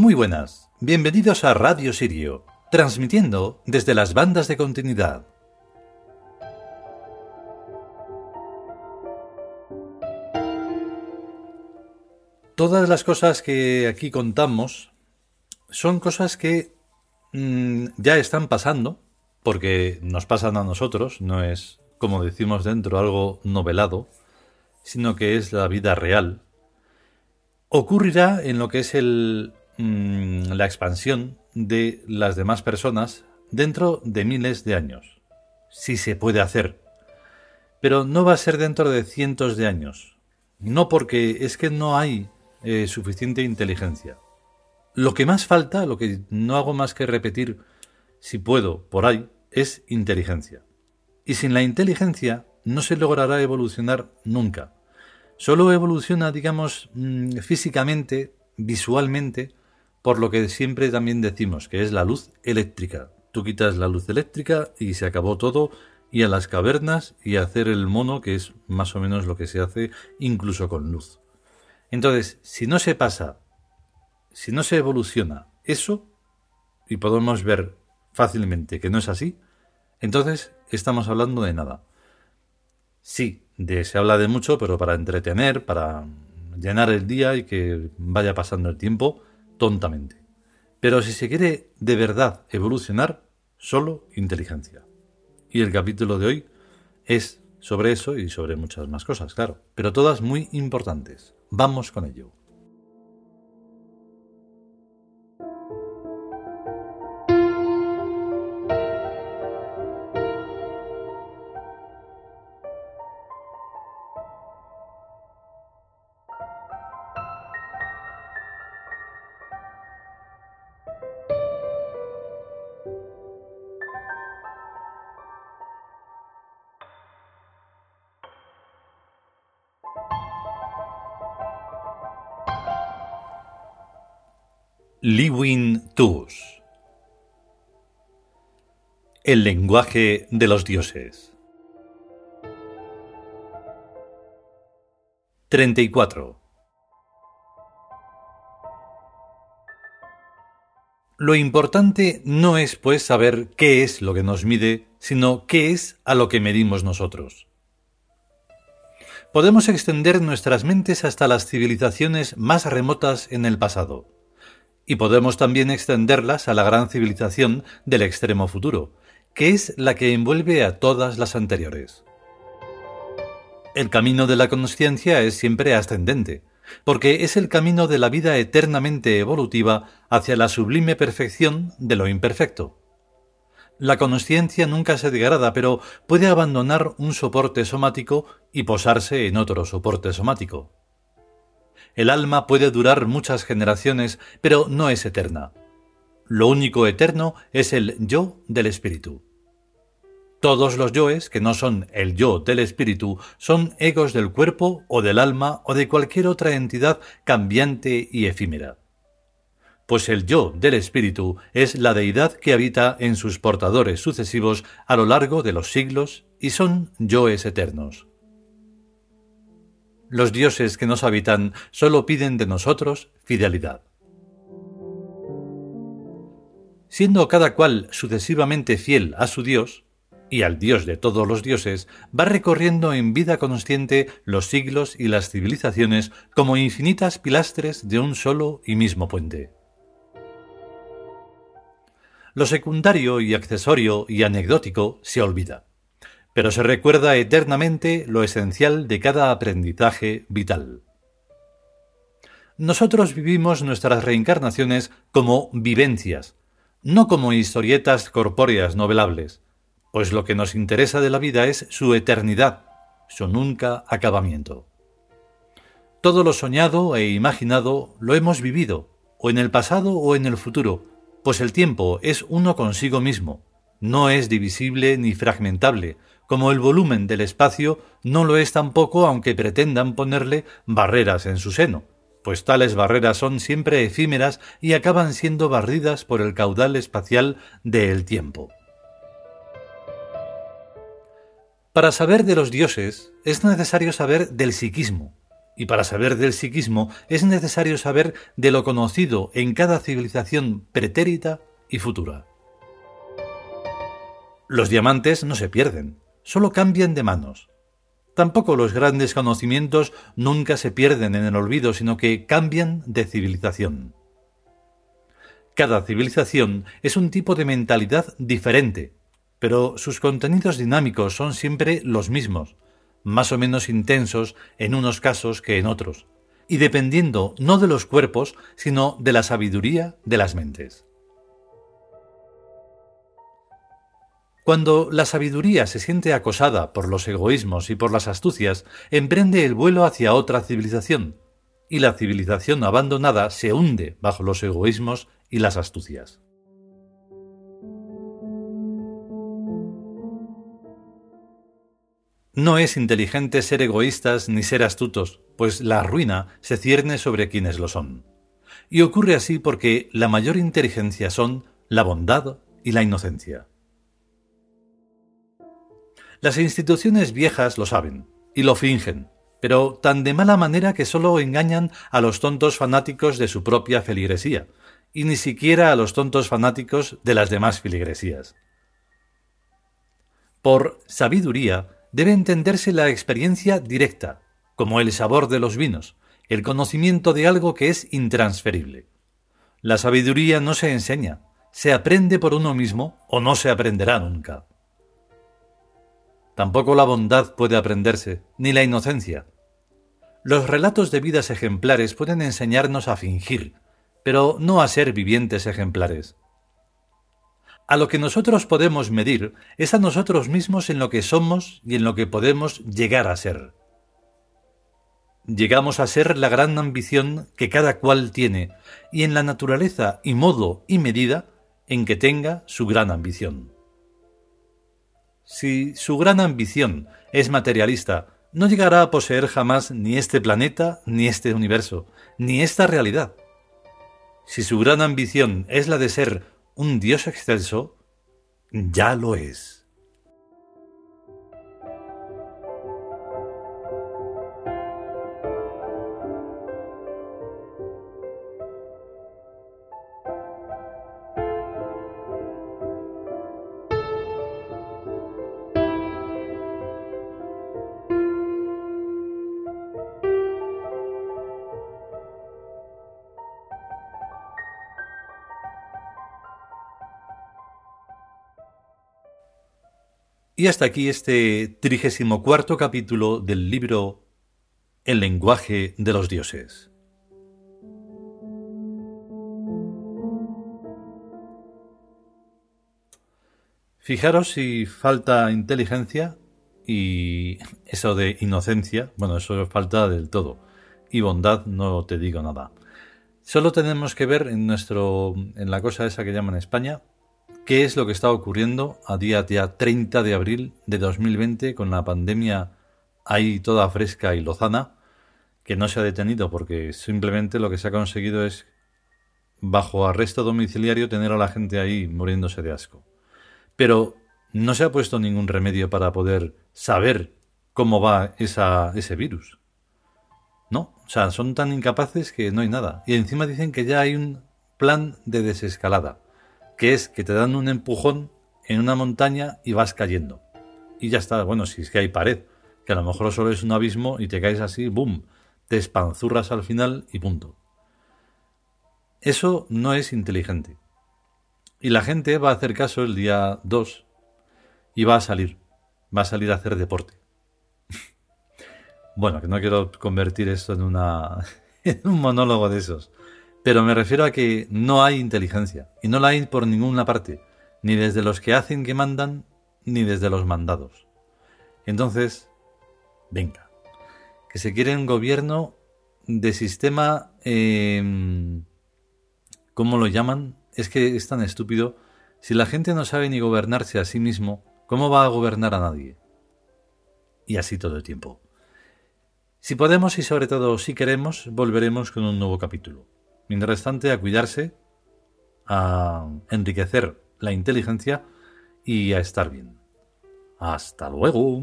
Muy buenas, bienvenidos a Radio Sirio, transmitiendo desde las bandas de continuidad. Todas las cosas que aquí contamos son cosas que mm, ya están pasando, porque nos pasan a nosotros, no es, como decimos dentro, algo novelado, sino que es la vida real. Ocurrirá en lo que es el Mm, la expansión de las demás personas dentro de miles de años. Sí se puede hacer. Pero no va a ser dentro de cientos de años. No porque es que no hay eh, suficiente inteligencia. Lo que más falta, lo que no hago más que repetir, si puedo, por ahí, es inteligencia. Y sin la inteligencia no se logrará evolucionar nunca. Solo evoluciona, digamos, mm, físicamente, visualmente, por lo que siempre también decimos que es la luz eléctrica. Tú quitas la luz eléctrica y se acabó todo y a las cavernas y a hacer el mono, que es más o menos lo que se hace incluso con luz. Entonces, si no se pasa, si no se evoluciona eso, y podemos ver fácilmente que no es así, entonces estamos hablando de nada. Sí, de, se habla de mucho, pero para entretener, para llenar el día y que vaya pasando el tiempo, tontamente. Pero si se quiere de verdad evolucionar, solo inteligencia. Y el capítulo de hoy es sobre eso y sobre muchas más cosas, claro, pero todas muy importantes. Vamos con ello. Liwin Tus El lenguaje de los dioses. 34 Lo importante no es pues saber qué es lo que nos mide, sino qué es a lo que medimos nosotros. Podemos extender nuestras mentes hasta las civilizaciones más remotas en el pasado y podemos también extenderlas a la gran civilización del extremo futuro, que es la que envuelve a todas las anteriores. El camino de la consciencia es siempre ascendente, porque es el camino de la vida eternamente evolutiva hacia la sublime perfección de lo imperfecto. La consciencia nunca se degrada, pero puede abandonar un soporte somático y posarse en otro soporte somático. El alma puede durar muchas generaciones, pero no es eterna. Lo único eterno es el yo del espíritu. Todos los yoes, que no son el yo del espíritu, son egos del cuerpo o del alma o de cualquier otra entidad cambiante y efímera. Pues el yo del espíritu es la deidad que habita en sus portadores sucesivos a lo largo de los siglos y son yoes eternos. Los dioses que nos habitan solo piden de nosotros fidelidad. Siendo cada cual sucesivamente fiel a su Dios, y al Dios de todos los dioses, va recorriendo en vida consciente los siglos y las civilizaciones como infinitas pilastres de un solo y mismo puente. Lo secundario y accesorio y anecdótico se olvida pero se recuerda eternamente lo esencial de cada aprendizaje vital. Nosotros vivimos nuestras reencarnaciones como vivencias, no como historietas corpóreas novelables, pues lo que nos interesa de la vida es su eternidad, su nunca acabamiento. Todo lo soñado e imaginado lo hemos vivido, o en el pasado o en el futuro, pues el tiempo es uno consigo mismo, no es divisible ni fragmentable, como el volumen del espacio no lo es tampoco aunque pretendan ponerle barreras en su seno, pues tales barreras son siempre efímeras y acaban siendo barridas por el caudal espacial del tiempo. Para saber de los dioses es necesario saber del psiquismo, Y para saber del psiquismo es necesario saber de lo conocido en cada civilización pretérita y futura. Los diamantes no se pierden, solo cambian de manos. Tampoco los grandes conocimientos nunca se pierden en el olvido, sino que cambian de civilización. Cada civilización es un tipo de mentalidad diferente, pero sus contenidos dinámicos son siempre los mismos, más o menos intensos en unos casos que en otros, y dependiendo no de los cuerpos, sino de la sabiduría de las mentes. Cuando la sabiduría se siente acosada por los egoísmos y por las astucias, emprende el vuelo hacia otra civilización, y la civilización abandonada se hunde bajo los egoísmos y las astucias. No es inteligente ser egoístas ni ser astutos, pues la ruina se cierne sobre quienes lo son. Y ocurre así porque la mayor inteligencia son la bondad y la inocencia. Las instituciones viejas lo saben, y lo fingen, pero tan de mala manera que solo engañan a los tontos fanáticos de su propia feligresía, y ni siquiera a los tontos fanáticos de las demás filigresías. Por sabiduría, debe entenderse la experiencia directa, como el sabor de los vinos, el conocimiento de algo que es intransferible. La sabiduría no se enseña, se aprende por uno mismo o no se aprenderá nunca. Tampoco la bondad puede aprenderse, ni la inocencia. Los relatos de vidas ejemplares pueden enseñarnos a fingir, pero no a ser vivientes ejemplares. A lo que nosotros podemos medir es a nosotros mismos en lo que somos y en lo que podemos llegar a ser. Llegamos a ser la gran ambición que cada cual tiene y en la naturaleza y modo y medida en que tenga su gran ambición. Si su gran ambición es materialista, no llegará a poseer jamás ni este planeta, ni este universo, ni esta realidad. Si su gran ambición es la de ser un Dios excelso, ya lo es. Y hasta aquí este trigésimo cuarto capítulo del libro El lenguaje de los dioses. Fijaros si falta inteligencia y eso de inocencia, bueno, eso falta del todo. Y bondad no te digo nada. Solo tenemos que ver en nuestro en la cosa esa que llaman España, qué es lo que está ocurriendo a día, día 30 de abril de 2020 con la pandemia ahí toda fresca y lozana, que no se ha detenido porque simplemente lo que se ha conseguido es, bajo arresto domiciliario, tener a la gente ahí muriéndose de asco. Pero no se ha puesto ningún remedio para poder saber cómo va ese virus. No, o sea, son tan incapaces que no hay nada. Y encima dicen que ya hay un plan de desescalada que es que te dan un empujón en una montaña y vas cayendo. Y ya está, bueno, si es que hay pared, que a lo mejor solo es un abismo y te caes así, ¡boom! Te espanzurras al final y punto. Eso no es inteligente. Y la gente va a hacer caso el día 2 y va a salir, va a salir a hacer deporte. bueno, que no quiero convertir esto en, una, en un monólogo de esos. Pero me refiero a que no hay inteligencia, y no la hay por ninguna parte, ni desde los que hacen que mandan, ni desde los mandados. Entonces, venga, que se quiere un gobierno de sistema... Em, ¿Cómo lo llaman? Es que es tan estúpido. Si la gente no sabe ni gobernarse a sí mismo, ¿cómo va a gobernar a nadie? Y así todo el tiempo. Si podemos y sobre todo si queremos, volveremos con un nuevo capítulo. Mientras tanto, a cuidarse, a enriquecer la inteligencia y a estar bien. Hasta luego.